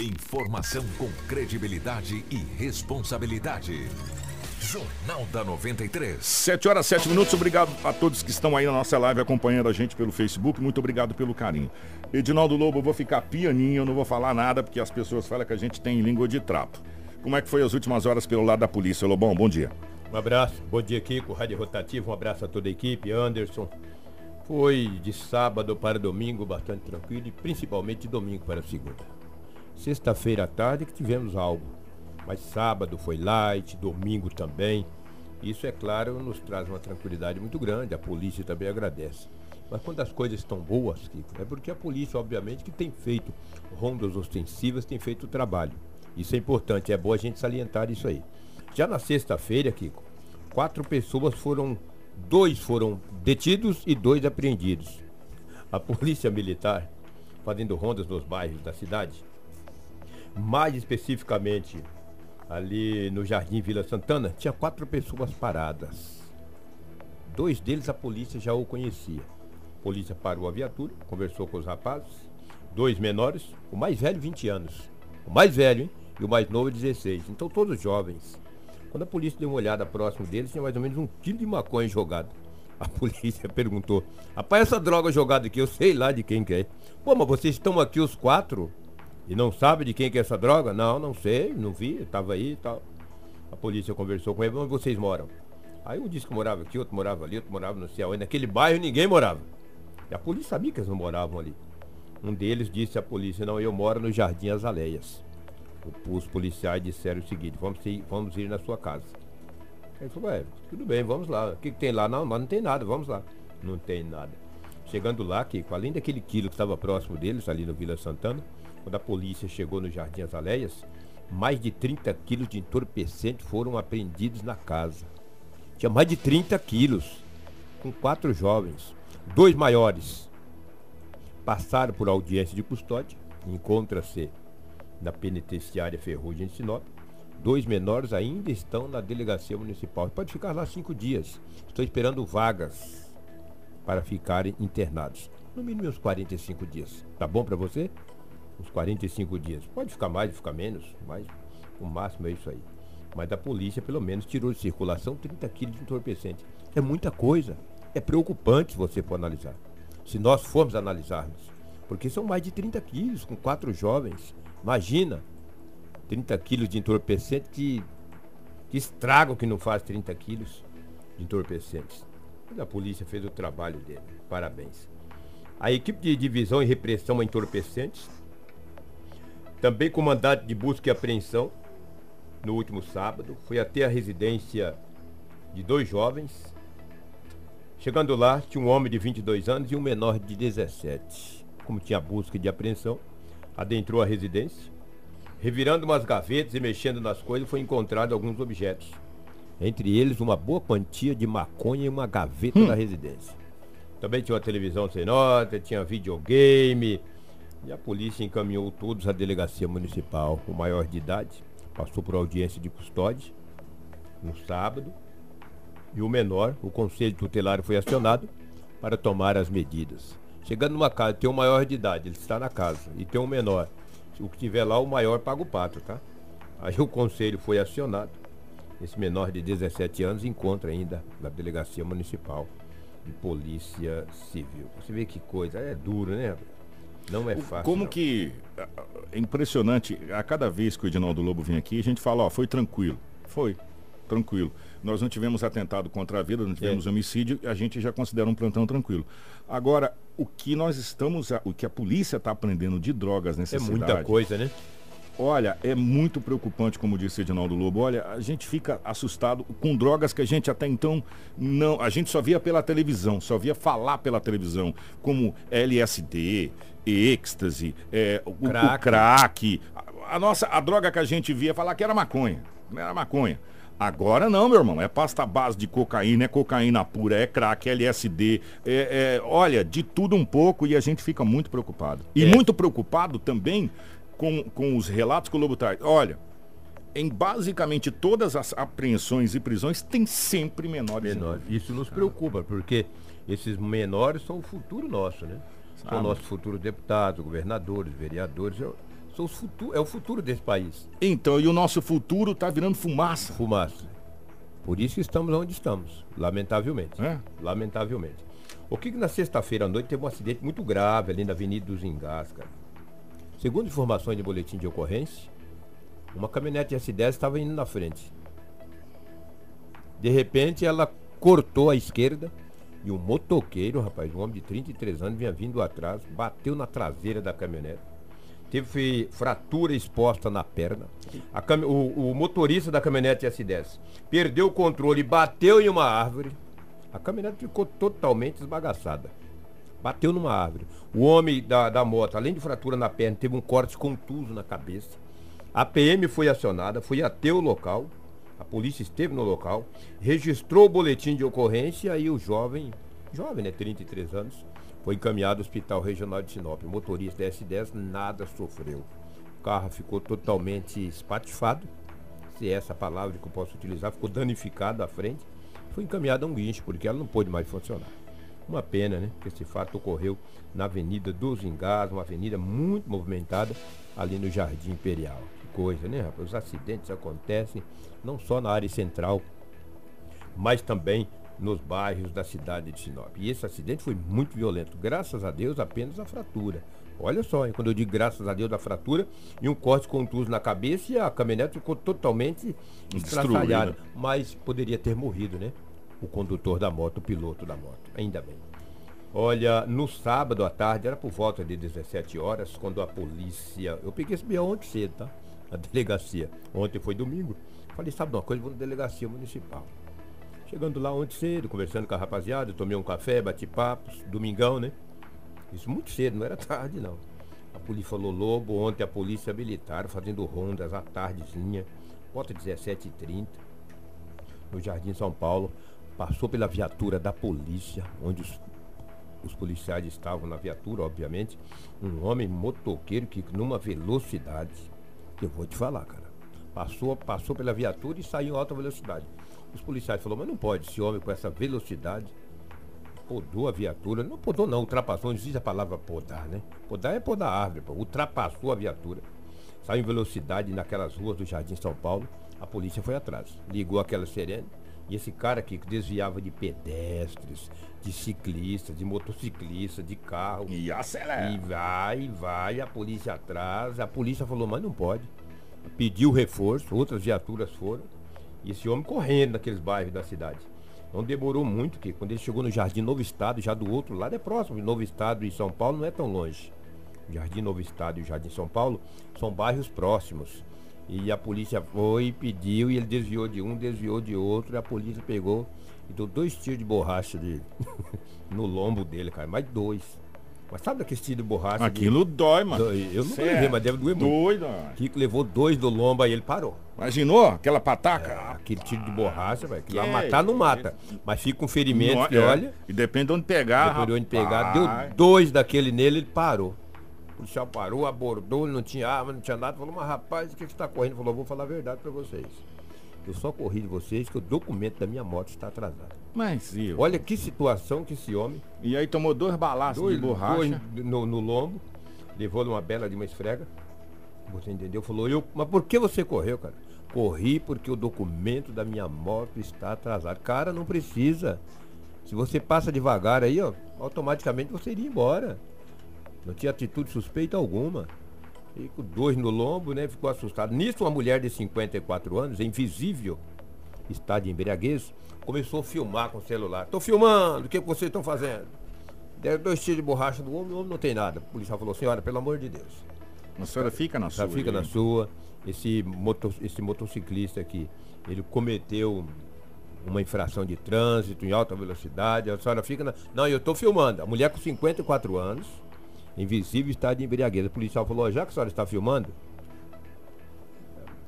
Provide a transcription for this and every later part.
Informação com credibilidade e responsabilidade. Jornal da 93. 7 horas 7 minutos. Obrigado a todos que estão aí na nossa live acompanhando a gente pelo Facebook. Muito obrigado pelo carinho. Edinaldo Lobo, eu vou ficar pianinho, eu não vou falar nada porque as pessoas falam que a gente tem língua de trapo. Como é que foi as últimas horas pelo lado da polícia, Lobão? Bom dia. Um abraço, bom dia Kiko, Rádio Rotativo, um abraço a toda a equipe, Anderson. Foi de sábado para domingo bastante tranquilo e principalmente de domingo para segunda. Sexta-feira à tarde que tivemos algo, mas sábado foi light, domingo também. Isso, é claro, nos traz uma tranquilidade muito grande, a polícia também agradece. Mas quando as coisas estão boas, Kiko, é porque a polícia, obviamente, que tem feito rondas ostensivas, tem feito o trabalho. Isso é importante, é bom a gente salientar isso aí. Já na sexta-feira, Kiko, quatro pessoas foram. Dois foram detidos e dois apreendidos. A polícia militar, fazendo rondas nos bairros da cidade, mais especificamente ali no Jardim Vila Santana, tinha quatro pessoas paradas. Dois deles a polícia já o conhecia. A polícia parou a viatura, conversou com os rapazes, dois menores, o mais velho 20 anos. O mais velho, hein? E o mais novo 16. Então todos jovens. Quando a polícia deu uma olhada próximo deles, tinha mais ou menos um quilo de maconha jogado. A polícia perguntou: Rapaz, essa droga jogada aqui, eu sei lá de quem que é. Pô, mas vocês estão aqui os quatro e não sabem de quem que é essa droga? Não, não sei, não vi, estava aí e tal. A polícia conversou com ele, onde vocês moram? Aí um disse que morava aqui, outro morava ali, outro morava no céu. E naquele bairro ninguém morava. E a polícia sabia que eles não moravam ali. Um deles disse à polícia, não, eu moro no Jardim Azaleias os policiais disseram o seguinte, vamos ir, vamos ir na sua casa. Ele falou, é, tudo bem, vamos lá. O que, que tem lá? Não, mas não tem nada, vamos lá. Não tem nada. Chegando lá, que além daquele quilo que estava próximo deles, ali no Vila Santana, quando a polícia chegou no Jardim Azaleias, mais de 30 quilos de entorpecente foram apreendidos na casa. Tinha mais de 30 quilos, com quatro jovens, dois maiores. Passaram por audiência de custódia, encontra-se na penitenciária Ferrugem de Sinop. Dois menores ainda estão na delegacia municipal. Pode ficar lá cinco dias. Estou esperando vagas para ficarem internados. No mínimo uns 45 dias. Tá bom para você? Uns 45 dias. Pode ficar mais, ficar menos, mas o máximo é isso aí. Mas a polícia, pelo menos, tirou de circulação 30 quilos de entorpecente. É muita coisa. É preocupante se você for analisar. Se nós formos analisarmos. Porque são mais de 30 quilos com quatro jovens. Imagina, 30 quilos de entorpecente que, que estragam que não faz 30 quilos de entorpecentes. A polícia fez o trabalho dele. Parabéns. A equipe de divisão e repressão a entorpecentes, também com mandato de busca e apreensão, no último sábado, foi até a residência de dois jovens. Chegando lá, tinha um homem de 22 anos e um menor de 17. Como tinha busca de apreensão, adentrou a residência. Revirando umas gavetas e mexendo nas coisas, foi encontrado alguns objetos. Entre eles, uma boa quantia de maconha e uma gaveta hum. da residência. Também tinha uma televisão sem nota, tinha videogame. E a polícia encaminhou todos à delegacia municipal. O maior de idade passou por audiência de custódia no sábado. E o menor, o conselho tutelar foi acionado para tomar as medidas. Chegando numa casa, tem um maior de idade, ele está na casa, e tem um menor. O que tiver lá, o maior paga o pato, tá? Aí o conselho foi acionado. Esse menor de 17 anos encontra ainda na delegacia municipal de polícia civil. Você vê que coisa, é duro, né? Não é fácil. Como não. que é impressionante, a cada vez que o Edinaldo Lobo vem aqui, a gente fala, ó, foi tranquilo. Foi, tranquilo. Nós não tivemos atentado contra a vida, não tivemos é. homicídio, a gente já considera um plantão tranquilo. Agora, o que nós estamos, o que a polícia está aprendendo de drogas nessa é cidade... É muita coisa, né? Olha, é muito preocupante, como disse Edinaldo Lobo. Olha, a gente fica assustado com drogas que a gente até então não. A gente só via pela televisão, só via falar pela televisão, como LSD, êxtase, é, o, crack. o crack. A, a, nossa, a droga que a gente via falar que era maconha. Não era maconha. Agora não, meu irmão. É pasta base de cocaína, é cocaína pura, é crack, é LSD. É, é, olha, de tudo um pouco e a gente fica muito preocupado. E é. muito preocupado também com, com os relatos que o Lobo traz. Olha, em basicamente todas as apreensões e prisões tem sempre menores. menores. Isso nos preocupa, porque esses menores são o futuro nosso, né? São ah, nossos futuros deputados, governadores, vereadores. São os futu é o futuro desse país. Então, e o nosso futuro está virando fumaça. Fumaça. Por isso que estamos onde estamos, lamentavelmente. É? Lamentavelmente. O que, que na sexta-feira à noite teve um acidente muito grave ali na Avenida dos Engás, cara. Segundo informações de boletim de ocorrência, uma caminhonete S10 estava indo na frente. De repente ela cortou à esquerda e um motoqueiro, rapaz, um homem de 33 anos, vinha vindo atrás, bateu na traseira da caminhonete. Teve fratura exposta na perna. Cam... O, o, motorista da caminhonete S10 perdeu o controle, bateu em uma árvore. A caminhonete ficou totalmente esbagaçada. Bateu numa árvore. O homem da, da moto, além de fratura na perna, teve um corte contuso na cabeça. A PM foi acionada, foi até o local. A polícia esteve no local, registrou o boletim de ocorrência e o jovem, jovem, né, 33 anos, foi encaminhado ao Hospital Regional de Sinop. O motorista da S10 nada sofreu. O carro ficou totalmente espatifado, se é essa palavra que eu posso utilizar, ficou danificado à frente. Foi encaminhado a um guincho, porque ela não pôde mais funcionar. Uma pena, né? Que esse fato ocorreu na Avenida dos Engás, uma avenida muito movimentada ali no Jardim Imperial coisa, né, rapaz? Os acidentes acontecem não só na área central, mas também nos bairros da cidade de Sinop. E esse acidente foi muito violento. Graças a Deus, apenas a fratura. Olha só, hein? quando eu digo graças a Deus a fratura e um corte contuso na cabeça e a caminhonete ficou totalmente estraçalhada. Mas poderia ter morrido, né? O condutor da moto, o piloto da moto. Ainda bem. Olha, no sábado à tarde, era por volta de 17 horas, quando a polícia. Eu peguei esse bião ontem cedo, tá? na delegacia. Ontem foi domingo. Falei, sabe de uma coisa, vou na delegacia municipal. Chegando lá ontem cedo, conversando com a rapaziada, tomei um café, bati papos, domingão, né? Isso muito cedo, não era tarde não. A polícia falou Lobo, ontem a polícia militar fazendo rondas à tardezinha, volta 17h30, no Jardim São Paulo, passou pela viatura da polícia, onde os, os policiais estavam na viatura, obviamente, um homem motoqueiro que numa velocidade eu vou te falar, cara. Passou, passou pela viatura e saiu em alta velocidade. Os policiais falaram, mas não pode, esse homem com essa velocidade podou a viatura. Não podou não, ultrapassou, não existe a palavra podar, né? Podar é podar árvore, pô. ultrapassou a viatura. Saiu em velocidade naquelas ruas do Jardim São Paulo. A polícia foi atrás. Ligou aquela sirene. E esse cara aqui que desviava de pedestres, de ciclistas, de motociclistas, de carro. E acelera. E vai, vai, a polícia atrás. A polícia falou, mas não pode. Pediu reforço, outras viaturas foram. E esse homem correndo naqueles bairros da cidade. Não demorou muito, que quando ele chegou no Jardim Novo Estado, já do outro lado é próximo. Novo Estado e São Paulo não é tão longe. Jardim Novo Estado e o Jardim São Paulo são bairros próximos. E a polícia foi, pediu, e ele desviou de um, desviou de outro, e a polícia pegou e deu dois tiros de borracha de, no lombo dele, cara. Mais dois. Mas sabe aquele tiro de borracha? Aquilo de... dói, mano. Eu nunca levei, mas deve doer muito. Doido, Kiko levou dois do lombo, aí ele parou. Imaginou aquela pataca? É, aquele tiro de borracha, velho. Que lá matar não mata. Mas fica com um ferimento não, que, é. olha. E depende de onde pegar. Depende de onde pegar. Deu dois daquele nele, ele parou. O policial parou, abordou, não tinha arma, não tinha nada. Falou, mas rapaz, o que, você está correndo? Falou, vou falar a verdade para vocês. Eu só corri de vocês que o documento da minha moto está atrasado. Mas eu... Olha que situação que esse homem. E aí tomou dois balaços dois, de borracha. Dois no, no lombo, levou numa bela de uma esfrega. Você entendeu? Falou, eu, mas por que você correu, cara? Corri porque o documento da minha moto está atrasado. Cara, não precisa. Se você passa devagar aí, ó, automaticamente você iria embora. Não tinha atitude suspeita alguma. E com dois no lombo, né? Ficou assustado. Nisso, uma mulher de 54 anos, invisível, está de embriaguez, começou a filmar com o celular. Estou filmando, o que vocês estão fazendo? Deram dois tiros de borracha no homem, o homem não tem nada. O policial falou, senhora, pelo amor de Deus. A senhora fica na sua. fica na sua. Esse, moto, esse motociclista aqui, ele cometeu uma infração de trânsito em alta velocidade. A senhora fica na. Não, eu estou filmando. A mulher com 54 anos invisível estado de embriaguez. O policial falou, já que a senhora está filmando,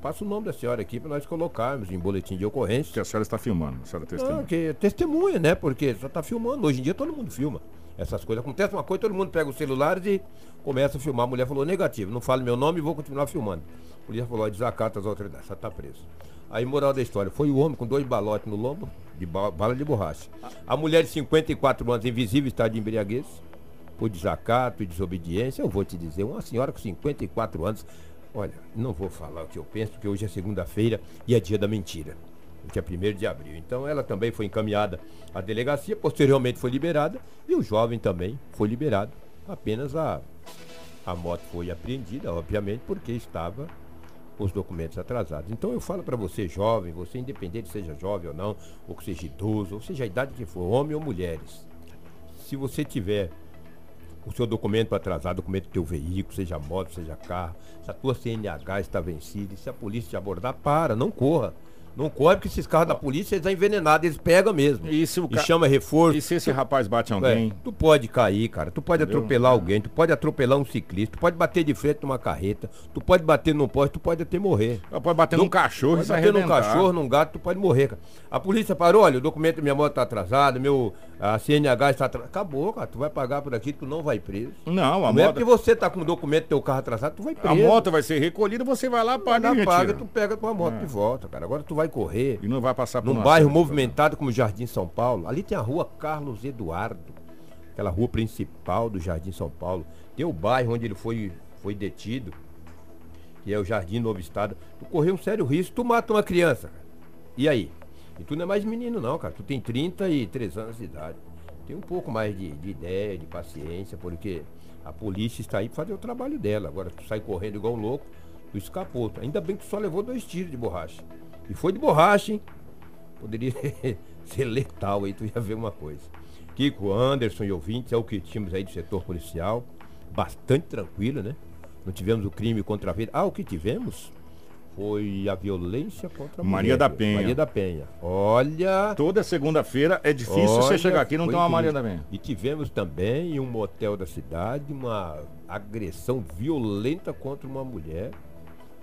passa o nome da senhora aqui para nós colocarmos em boletim de ocorrência. Que a senhora está filmando, a senhora testemunha. Não, que é testemunha, né? Porque só está filmando. Hoje em dia todo mundo filma. Essas coisas acontecem uma coisa, todo mundo pega os celulares e começa a filmar. A mulher falou negativo, não fale meu nome e vou continuar filmando. A polícia falou, desacata as autoridades, só está preso. Aí, moral da história, foi o homem com dois balotes no lombo, de bala de borracha. A mulher de 54 anos, invisível, está de embriaguez por desacato e desobediência, eu vou te dizer, uma senhora com 54 anos, olha, não vou falar o que eu penso, porque hoje é segunda-feira e é dia da mentira. Dia 1 de abril. Então ela também foi encaminhada à delegacia, posteriormente foi liberada e o jovem também foi liberado. Apenas a, a moto foi apreendida, obviamente, porque estava os documentos atrasados. Então eu falo para você, jovem, você independente seja jovem ou não, ou que seja idoso, ou seja a idade que for, homem ou mulheres. Se você tiver o seu documento atrasado, documento do teu veículo, seja moto, seja carro, se a tua CNH está vencida, se a polícia te abordar, para, não corra. Não corre porque esses carros da polícia eles são envenenados, eles pegam mesmo. E, se o e chama reforço. E se esse rapaz bate alguém? É, tu pode cair, cara. Tu pode Entendeu? atropelar alguém, tu pode atropelar um ciclista, tu pode bater de frente numa carreta, tu pode bater num poste, tu pode até morrer. Tu pode bater tu, num cachorro, pode bater num cachorro, num gato, tu pode morrer, cara. A polícia parou, olha, o documento da minha moto tá atrasado, meu a CNH está atrasado. Acabou, cara. Tu vai pagar por aqui, tu não vai preso. Não, a não é moto... é porque você tá com o documento do teu carro atrasado, tu vai preso. A moto vai ser recolhida, você vai lá, paga paga, tu pega tua moto é. de volta, cara. Agora tu vai correr. E não vai passar por Num bairro movimentado como Jardim São Paulo. Ali tem a rua Carlos Eduardo. Aquela rua principal do Jardim São Paulo. Tem o bairro onde ele foi, foi detido, que é o Jardim Novo Estado. Tu correu um sério risco, tu mata uma criança. E aí? E tu não é mais menino não, cara. Tu tem 33 anos de idade. Tem um pouco mais de, de ideia, de paciência, porque a polícia está aí para fazer o trabalho dela. Agora tu sai correndo igual um louco, tu escapou. Ainda bem que tu só levou dois tiros de borracha. E foi de borracha, hein? Poderia ser letal aí, tu ia ver uma coisa. Kiko, Anderson e ouvintes, é o que tínhamos aí do setor policial. Bastante tranquilo, né? Não tivemos o crime contra a vida. Ah, o que tivemos? foi a violência contra a Maria mulher, da Penha. Maria da Penha. Olha. Toda segunda-feira é difícil olha, você chegar aqui e não ter uma Maria da Penha. E tivemos também em um motel da cidade uma agressão violenta contra uma mulher.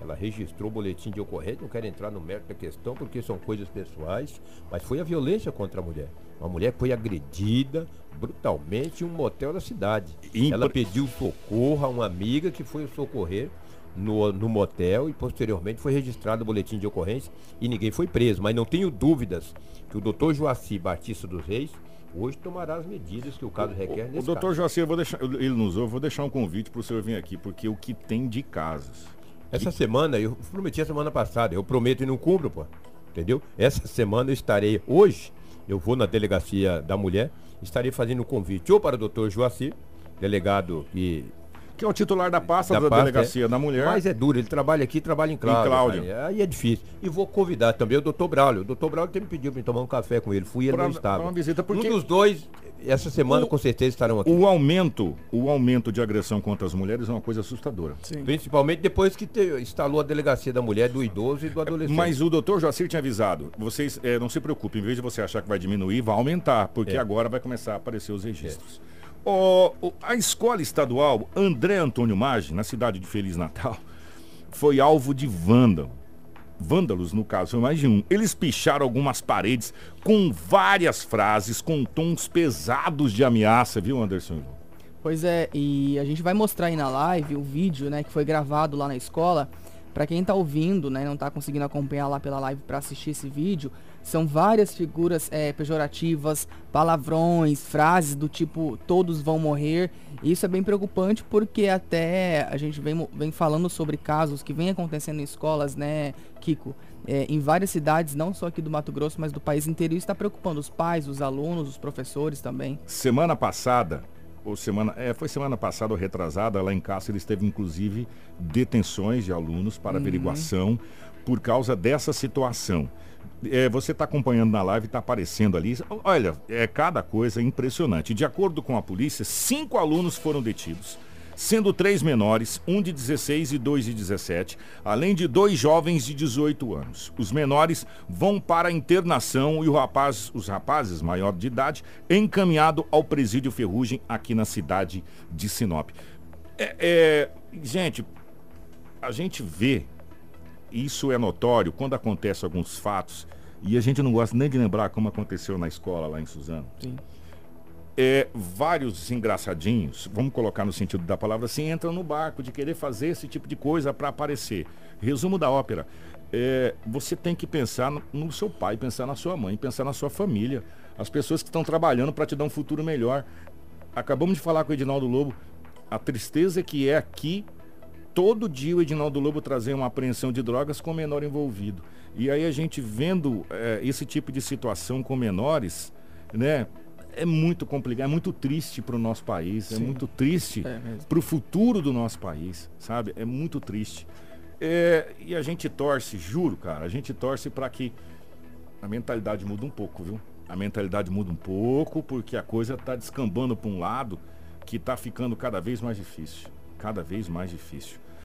Ela registrou o boletim de ocorrência, não quero entrar no mérito da questão porque são coisas pessoais, mas foi a violência contra a mulher. Uma mulher foi agredida brutalmente em um motel da cidade. Ela pediu socorro a uma amiga que foi socorrer no, no motel e posteriormente foi registrado o boletim de ocorrência e ninguém foi preso. Mas não tenho dúvidas que o doutor Joaci Batista dos Reis hoje tomará as medidas que o caso requer o, o doutor Joaci, eu vou deixar, ele nos ouve, vou deixar um convite para o senhor vir aqui, porque o que tem de casos. Essa semana, eu prometi a semana passada, eu prometo e não cumpro, pô. Entendeu? Essa semana eu estarei, hoje, eu vou na delegacia da mulher, estarei fazendo um convite ou para o doutor Joaci, delegado que que é o titular da pasta da, da pasta, delegacia é. da mulher. Mas é duro, ele trabalha aqui, trabalha em Cláudio. Em Cláudio. Aí, aí, é difícil. E vou convidar também o doutor Braulio. O doutor Braulio me pediu para tomar um café com ele. Fui ele pra, não estava. Uma visita porque... Um dos dois, essa semana o, com certeza estarão aqui. O aumento, o aumento de agressão contra as mulheres é uma coisa assustadora. Sim. Principalmente depois que te, instalou a delegacia da mulher, do idoso e do adolescente. Mas o doutor Joacir tinha avisado, vocês é, não se preocupem, em vez de você achar que vai diminuir, vai aumentar, porque é. agora vai começar a aparecer os registros. É. O, a escola estadual André Antônio Maggi, na cidade de Feliz Natal, foi alvo de vândalo. Vândalos, no caso, foi mais de um. Eles picharam algumas paredes com várias frases, com tons pesados de ameaça, viu, Anderson? Pois é, e a gente vai mostrar aí na live o vídeo, né, que foi gravado lá na escola. Para quem está ouvindo, né, não está conseguindo acompanhar lá pela live para assistir esse vídeo, são várias figuras é, pejorativas, palavrões, frases do tipo todos vão morrer. E isso é bem preocupante porque até a gente vem, vem falando sobre casos que vem acontecendo em escolas, né, Kiko? É, em várias cidades, não só aqui do Mato Grosso, mas do país inteiro, isso está preocupando os pais, os alunos, os professores também. Semana passada, ou semana, é, foi semana passada ou retrasada, lá em Cáceres teve inclusive detenções de alunos para uhum. averiguação por causa dessa situação. É, você está acompanhando na live, está aparecendo ali. Olha, é cada coisa impressionante. De acordo com a polícia, cinco alunos foram detidos sendo três menores, um de 16 e dois de 17, além de dois jovens de 18 anos. Os menores vão para a internação e rapaz, os rapazes maior de idade encaminhado ao presídio Ferrugem aqui na cidade de Sinop. É, é, gente, a gente vê, isso é notório, quando acontecem alguns fatos, e a gente não gosta nem de lembrar como aconteceu na escola lá em Suzano. Sim é, vários engraçadinhos, vamos colocar no sentido da palavra assim, entram no barco de querer fazer esse tipo de coisa para aparecer. Resumo da ópera. É, você tem que pensar no, seu pai, pensar na sua mãe, pensar na sua família, as pessoas que estão trabalhando para te dar um futuro melhor. acabamos de falar com o Edinaldo Lobo, a tristeza que é aqui todo dia o Edinaldo Lobo trazer uma apreensão de drogas com menor envolvido. E aí a gente vendo é, esse tipo de situação com menores, né? É muito complicado, é muito triste para o nosso país, é Sim. é muito triste é para o futuro do nosso país, sabe? É muito triste. É, e a gente torce, juro, cara, a gente torce para que a mentalidade mude um pouco, viu? A mentalidade muda um pouco, porque a coisa está descambando para um lado que está ficando cada vez mais difícil. Cada vez mais difícil.